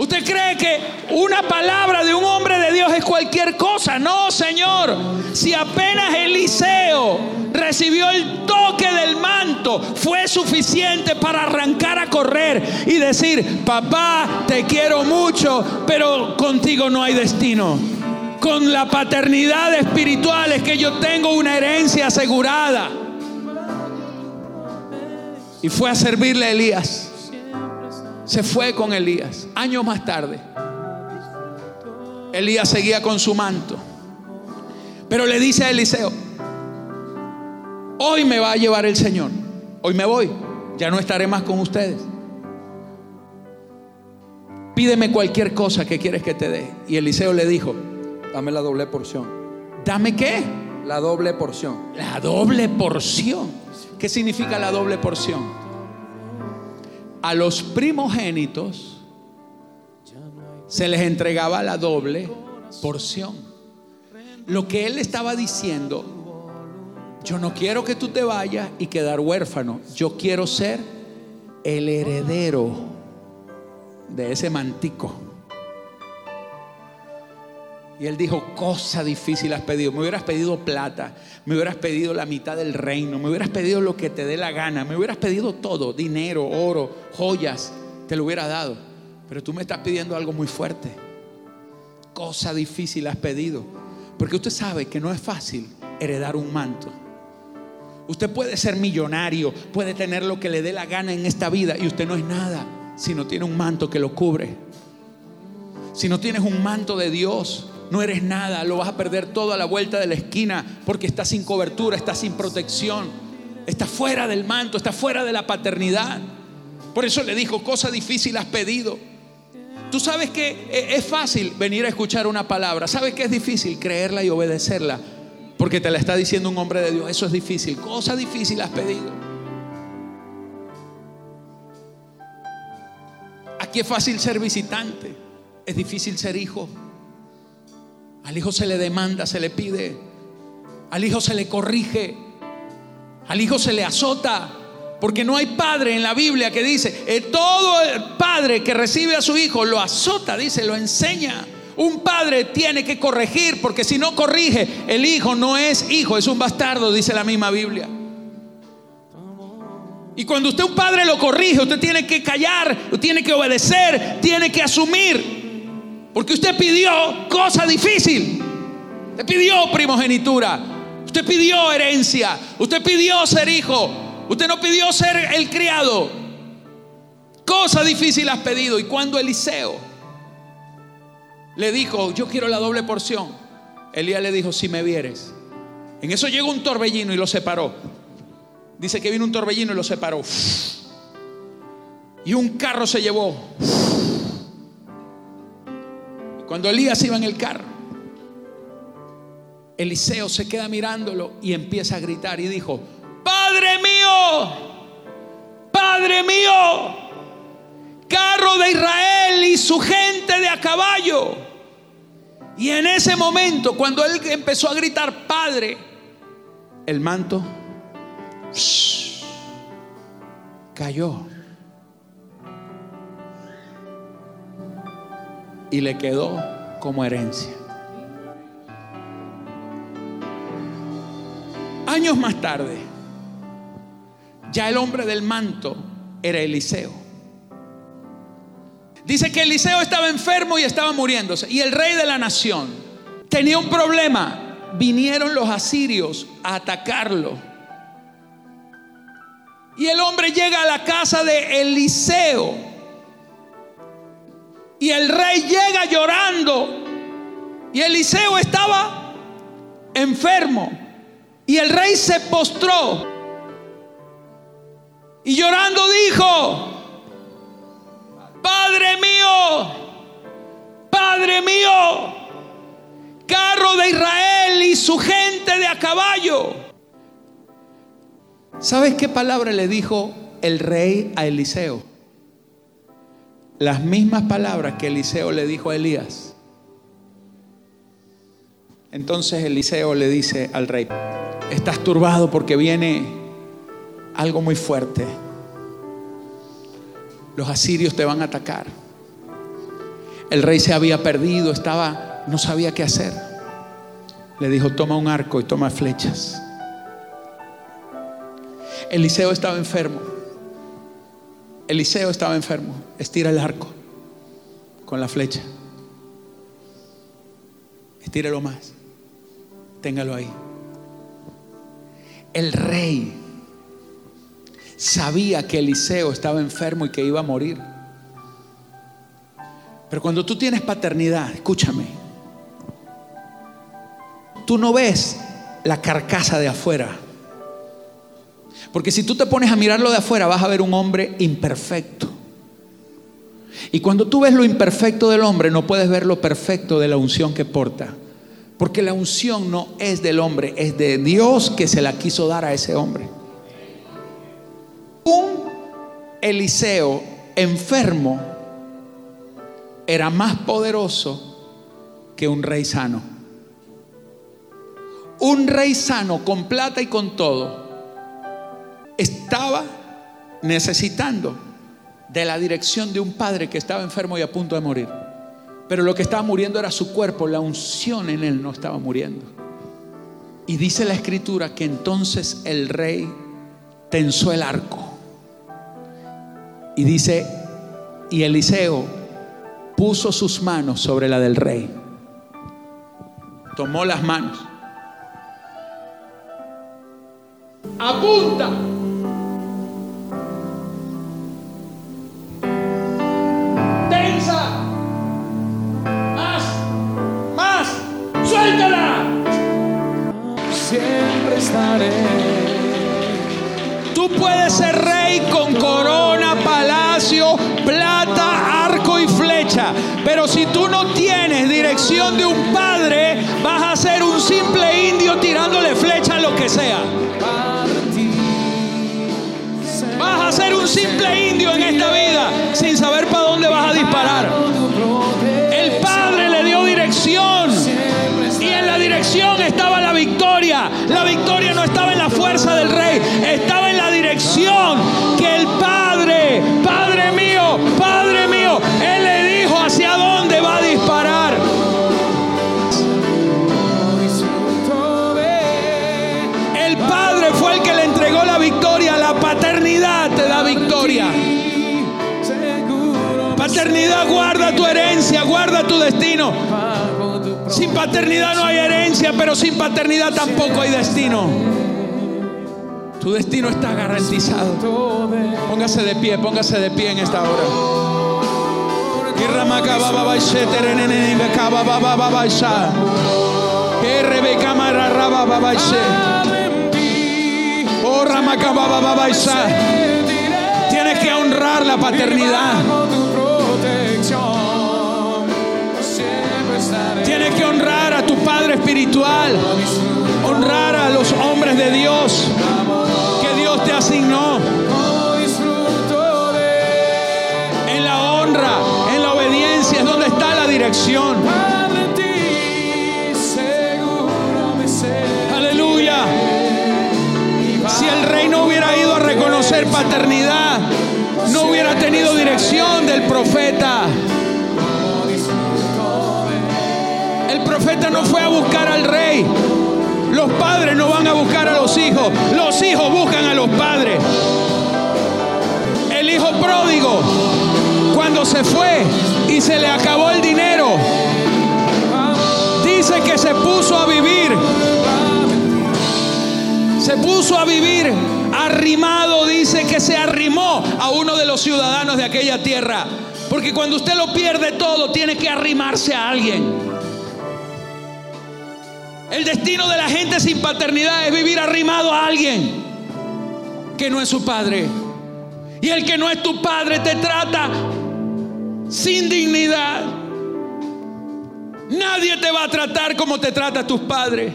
¿Usted cree que una palabra de un hombre de Dios es cualquier cosa? No, Señor. Si apenas Eliseo recibió el toque del manto, fue suficiente para arrancar a correr y decir, papá, te quiero mucho, pero contigo no hay destino. Con la paternidad espiritual es que yo tengo una herencia asegurada. Y fue a servirle a Elías se fue con Elías. Años más tarde, Elías seguía con su manto. Pero le dice a Eliseo, hoy me va a llevar el Señor. Hoy me voy. Ya no estaré más con ustedes. Pídeme cualquier cosa que quieres que te dé. Y Eliseo le dijo, dame la doble porción. ¿Dame qué? La doble porción. La doble porción. ¿Qué significa la doble porción? A los primogénitos se les entregaba la doble porción. Lo que él estaba diciendo, yo no quiero que tú te vayas y quedar huérfano, yo quiero ser el heredero de ese mantico. Y él dijo, cosa difícil has pedido. Me hubieras pedido plata, me hubieras pedido la mitad del reino, me hubieras pedido lo que te dé la gana, me hubieras pedido todo, dinero, oro, joyas, te lo hubiera dado. Pero tú me estás pidiendo algo muy fuerte. Cosa difícil has pedido. Porque usted sabe que no es fácil heredar un manto. Usted puede ser millonario, puede tener lo que le dé la gana en esta vida y usted no es nada si no tiene un manto que lo cubre. Si no tienes un manto de Dios, no eres nada, lo vas a perder todo a la vuelta de la esquina porque estás sin cobertura, estás sin protección, estás fuera del manto, estás fuera de la paternidad. Por eso le dijo, cosa difícil has pedido. Tú sabes que es fácil venir a escuchar una palabra, sabes que es difícil creerla y obedecerla. Porque te la está diciendo un hombre de Dios. Eso es difícil. Cosa difícil has pedido. Aquí es fácil ser visitante. Es difícil ser hijo. Al hijo se le demanda, se le pide. Al hijo se le corrige. Al hijo se le azota. Porque no hay padre en la Biblia que dice, eh, todo el padre que recibe a su hijo lo azota, dice, lo enseña. Un padre tiene que corregir porque si no corrige, el hijo no es hijo, es un bastardo, dice la misma Biblia. Y cuando usted un padre lo corrige, usted tiene que callar, tiene que obedecer, tiene que asumir. Porque usted pidió cosa difícil. Usted pidió primogenitura. Usted pidió herencia. Usted pidió ser hijo. Usted no pidió ser el criado. Cosa difícil has pedido. Y cuando Eliseo le dijo, yo quiero la doble porción. Elías le dijo, si me vieres. En eso llegó un torbellino y lo separó. Dice que vino un torbellino y lo separó. Y un carro se llevó. Cuando Elías iba en el carro, Eliseo se queda mirándolo y empieza a gritar y dijo, Padre mío, Padre mío, carro de Israel y su gente de a caballo. Y en ese momento, cuando él empezó a gritar, Padre, el manto cayó. Y le quedó como herencia. Años más tarde, ya el hombre del manto era Eliseo. Dice que Eliseo estaba enfermo y estaba muriéndose. Y el rey de la nación tenía un problema. Vinieron los asirios a atacarlo. Y el hombre llega a la casa de Eliseo. Y el rey llega llorando. Y Eliseo estaba enfermo. Y el rey se postró. Y llorando dijo, Padre mío, Padre mío, carro de Israel y su gente de a caballo. ¿Sabes qué palabra le dijo el rey a Eliseo? Las mismas palabras que Eliseo le dijo a Elías. Entonces Eliseo le dice al rey, estás turbado porque viene algo muy fuerte los asirios te van a atacar. El rey se había perdido, estaba, no sabía qué hacer. Le dijo, toma un arco y toma flechas. Eliseo estaba enfermo. Eliseo estaba enfermo. Estira el arco con la flecha. Estírelo más. Téngalo ahí. El rey sabía que Eliseo estaba enfermo y que iba a morir. Pero cuando tú tienes paternidad, escúchame, tú no ves la carcasa de afuera. Porque si tú te pones a mirarlo de afuera, vas a ver un hombre imperfecto. Y cuando tú ves lo imperfecto del hombre, no puedes ver lo perfecto de la unción que porta. Porque la unción no es del hombre, es de Dios que se la quiso dar a ese hombre. Un Eliseo enfermo era más poderoso que un rey sano. Un rey sano con plata y con todo estaba necesitando de la dirección de un padre que estaba enfermo y a punto de morir. Pero lo que estaba muriendo era su cuerpo, la unción en él no estaba muriendo. Y dice la escritura que entonces el rey tensó el arco. Y dice, y Eliseo puso sus manos sobre la del rey. Tomó las manos. Apunta. Tu herencia, guarda tu destino. Sin paternidad no hay herencia, pero sin paternidad tampoco hay destino. Tu destino está garantizado. Póngase de pie, póngase de pie en esta hora. Y Ramaka Baba Baishe, Terenene, espiritual. Honrar a los hombres de Dios que Dios te asignó. En la honra, en la obediencia es donde está la dirección. Aleluya. Si el rey no hubiera ido a reconocer paternidad, no hubiera tenido dirección del profeta. No fue a buscar al rey. Los padres no van a buscar a los hijos. Los hijos buscan a los padres. El hijo pródigo, cuando se fue y se le acabó el dinero, dice que se puso a vivir. Se puso a vivir arrimado, dice que se arrimó a uno de los ciudadanos de aquella tierra. Porque cuando usted lo pierde todo, tiene que arrimarse a alguien. Destino de la gente sin paternidad es vivir arrimado a alguien que no es su padre. Y el que no es tu padre te trata sin dignidad. Nadie te va a tratar como te trata tus padres.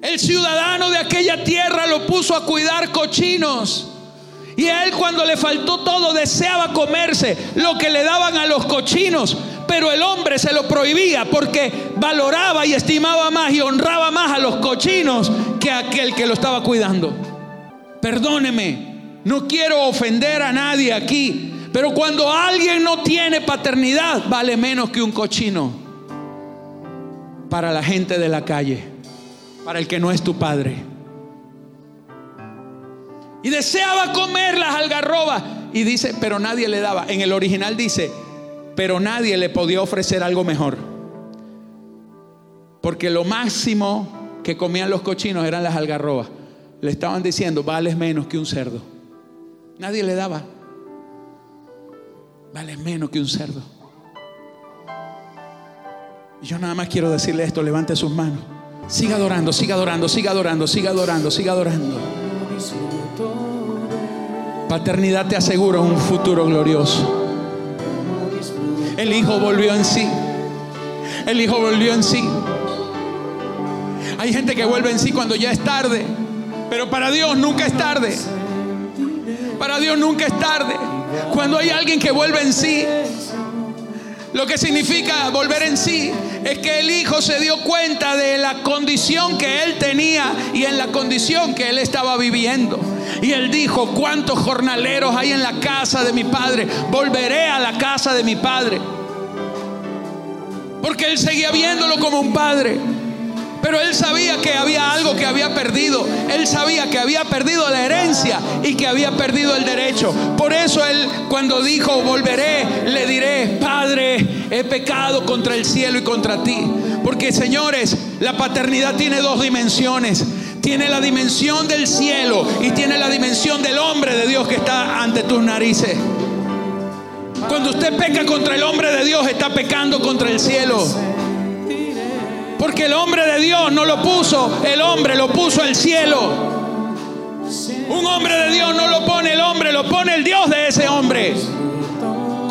El ciudadano de aquella tierra lo puso a cuidar cochinos. Y él cuando le faltó todo deseaba comerse lo que le daban a los cochinos. Pero el hombre se lo prohibía porque valoraba y estimaba más y honraba más a los cochinos que a aquel que lo estaba cuidando. Perdóneme, no quiero ofender a nadie aquí, pero cuando alguien no tiene paternidad, vale menos que un cochino para la gente de la calle, para el que no es tu padre. Y deseaba comer las algarrobas. Y dice, pero nadie le daba. En el original dice, pero nadie le podía ofrecer algo mejor. Porque lo máximo que comían los cochinos eran las algarrobas. Le estaban diciendo, vales menos que un cerdo. Nadie le daba. Vales menos que un cerdo. Y yo nada más quiero decirle esto, levante sus manos. Siga adorando, siga adorando, siga adorando, siga adorando, siga adorando. Paternidad te asegura un futuro glorioso. El hijo volvió en sí. El hijo volvió en sí. Hay gente que vuelve en sí cuando ya es tarde. Pero para Dios nunca es tarde. Para Dios nunca es tarde. Cuando hay alguien que vuelve en sí, lo que significa volver en sí es que el hijo se dio cuenta de la condición que él tenía y en la condición que él estaba viviendo. Y él dijo, ¿cuántos jornaleros hay en la casa de mi padre? Volveré a la casa de mi padre. Porque él seguía viéndolo como un padre. Pero él sabía que había algo que había perdido. Él sabía que había perdido la herencia y que había perdido el derecho. Por eso él cuando dijo, volveré, le diré, Padre, he pecado contra el cielo y contra ti. Porque señores, la paternidad tiene dos dimensiones. Tiene la dimensión del cielo y tiene la dimensión del hombre de Dios que está ante tus narices. Cuando usted peca contra el hombre de Dios, está pecando contra el cielo. Porque el hombre de Dios no lo puso, el hombre lo puso el cielo. Un hombre de Dios no lo pone el hombre, lo pone el Dios de ese hombre.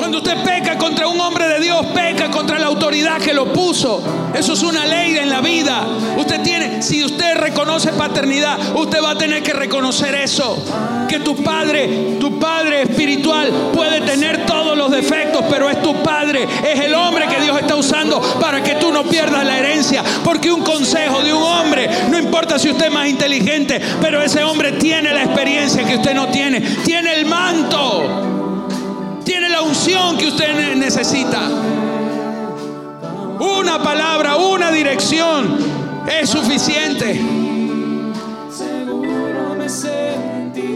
Cuando usted peca contra un hombre de Dios, peca contra la autoridad que lo puso. Eso es una ley en la vida. Usted tiene, si usted reconoce paternidad, usted va a tener que reconocer eso. Que tu padre, tu padre espiritual puede tener todos los defectos, pero es tu padre, es el hombre que Dios está usando para que tú no pierdas la herencia. Porque un consejo de un hombre, no importa si usted es más inteligente, pero ese hombre tiene la experiencia que usted no tiene, tiene el manto que usted necesita. Una palabra, una dirección es suficiente.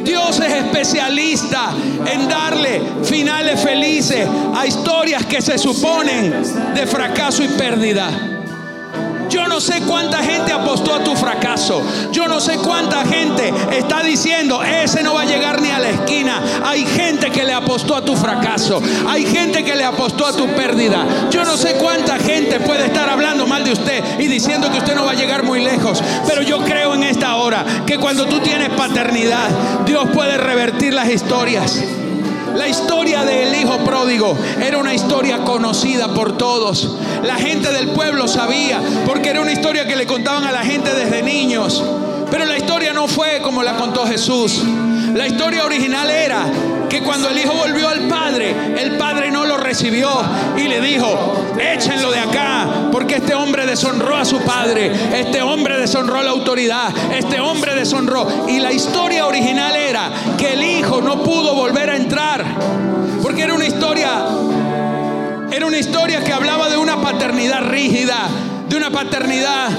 Dios es especialista en darle finales felices a historias que se suponen de fracaso y pérdida. Yo no sé cuánta gente apostó a tu fracaso. Yo no sé cuánta gente está diciendo, ese no va a llegar ni a la esquina. Hay gente que le apostó a tu fracaso. Hay gente que le apostó a tu pérdida. Yo no sé cuánta gente puede estar hablando mal de usted y diciendo que usted no va a llegar muy lejos. Pero yo creo en esta hora que cuando tú tienes paternidad, Dios puede revertir las historias. La historia del hijo pródigo era una historia conocida por todos. La gente del pueblo sabía, porque era una historia que le contaban a la gente desde niños. Pero la historia no fue como la contó Jesús. La historia original era que cuando el hijo volvió al padre, el padre no lo recibió y le dijo, échenlo de acá, porque este hombre deshonró a su padre, este hombre deshonró la autoridad, este hombre deshonró. Y la historia original era que el hijo no pudo volver a entrar, porque era una historia, era una historia que hablaba de una paternidad rígida, de una paternidad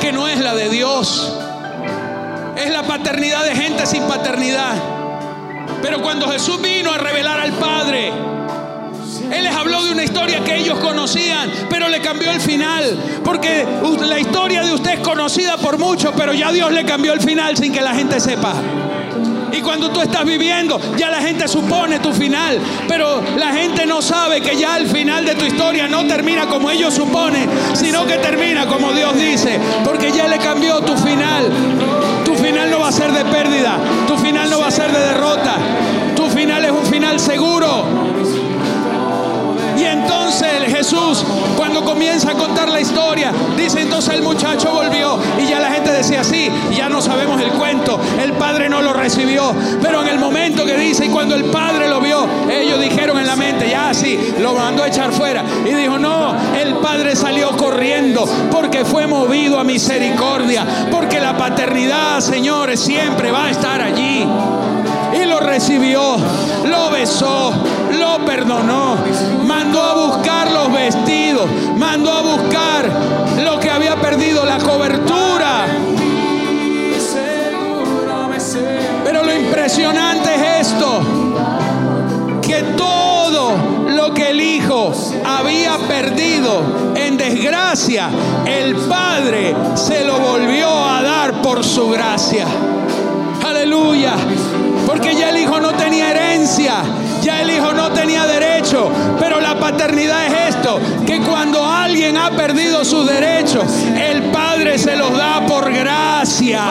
que no es la de Dios. Es la paternidad de gente sin paternidad. Pero cuando Jesús vino a revelar al Padre, Él les habló de una historia que ellos conocían, pero le cambió el final. Porque la historia de usted es conocida por muchos, pero ya Dios le cambió el final sin que la gente sepa. Y cuando tú estás viviendo, ya la gente supone tu final. Pero la gente no sabe que ya el final de tu historia no termina como ellos suponen, sino que termina como Dios dice. Porque ya le cambió tu final. Tu final no va a ser de pérdida. Tu final no va a ser de derrota. Tu final es un final seguro. Entonces Jesús, cuando comienza a contar la historia, dice entonces el muchacho volvió y ya la gente decía, sí, ya no sabemos el cuento, el padre no lo recibió, pero en el momento que dice y cuando el padre lo vio, ellos dijeron en la mente, ya sí, lo mandó a echar fuera y dijo, no, el padre salió corriendo porque fue movido a misericordia, porque la paternidad, señores, siempre va a estar allí y lo recibió, lo besó, lo perdonó, mandó a buscar los vestidos, mandó a buscar lo que había perdido, la cobertura. Pero lo impresionante es esto, que todo lo que el Hijo había perdido en desgracia, el Padre se lo volvió a dar por su gracia. Aleluya. Porque ya el hijo no tenía herencia, ya el hijo no tenía derecho. Pero la paternidad es esto, que cuando alguien ha perdido sus derechos, el Padre se los da por gracia.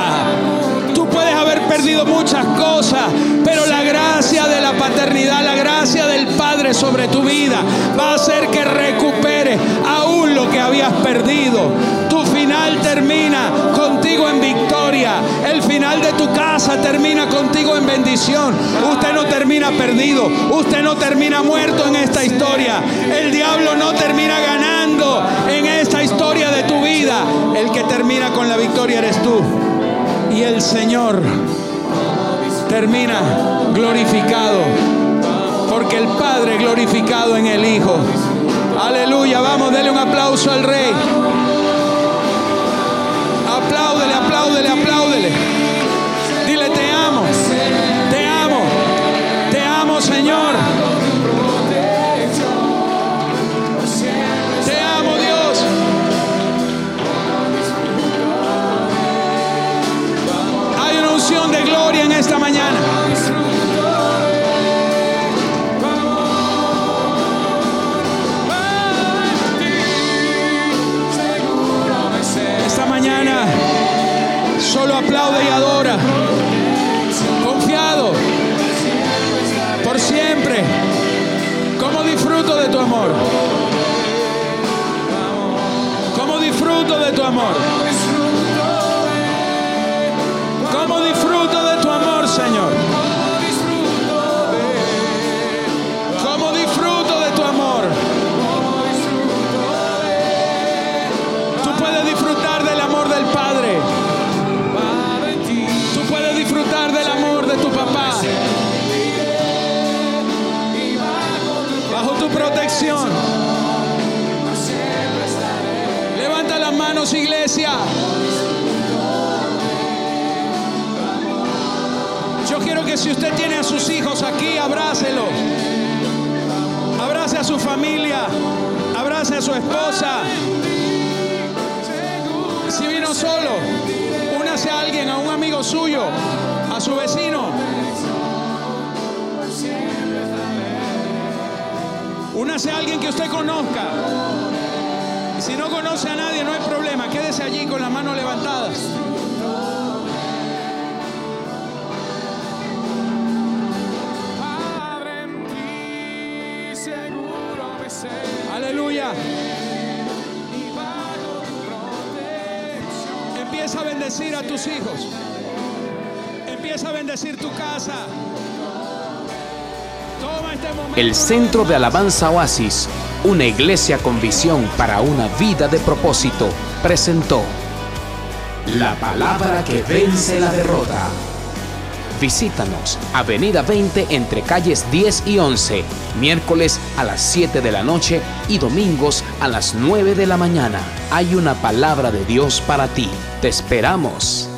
Puedes haber perdido muchas cosas, pero la gracia de la paternidad, la gracia del Padre sobre tu vida va a hacer que recuperes aún lo que habías perdido. Tu final termina contigo en victoria. El final de tu casa termina contigo en bendición. Usted no termina perdido. Usted no termina muerto en esta historia. El diablo no termina ganando en esta historia de tu vida. El que termina con la victoria eres tú y el Señor termina glorificado. Porque el Padre glorificado en el Hijo. Aleluya, vamos, dele un aplauso al rey. Apláudele, apláudele, apláudele. Dile, te amo, te amo, te amo, Señor. Disfruto de tu amor? ¿Cómo disfruto de tu amor? ¿Cómo disfruto de tu amor, Señor? Este. El Centro de Alabanza Oasis, una iglesia con visión para una vida de propósito, presentó la palabra que vence la derrota. Visítanos, Avenida 20 entre calles 10 y 11, miércoles a las 7 de la noche y domingos a las 9 de la mañana. Hay una palabra de Dios para ti. Te esperamos.